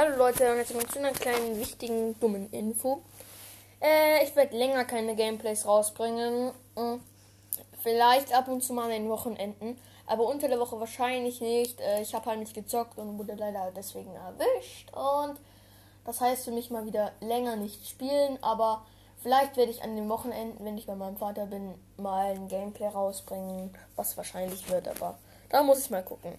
Hallo Leute und jetzt kommt zu einer kleinen wichtigen dummen Info. Äh, ich werde länger keine Gameplays rausbringen. Hm. Vielleicht ab und zu mal an den Wochenenden, aber unter der Woche wahrscheinlich nicht. Äh, ich habe halt nicht gezockt und wurde leider deswegen erwischt. Und das heißt für mich mal wieder länger nicht spielen, aber vielleicht werde ich an den Wochenenden, wenn ich bei meinem Vater bin, mal ein Gameplay rausbringen, was wahrscheinlich wird, aber da muss ich mal gucken.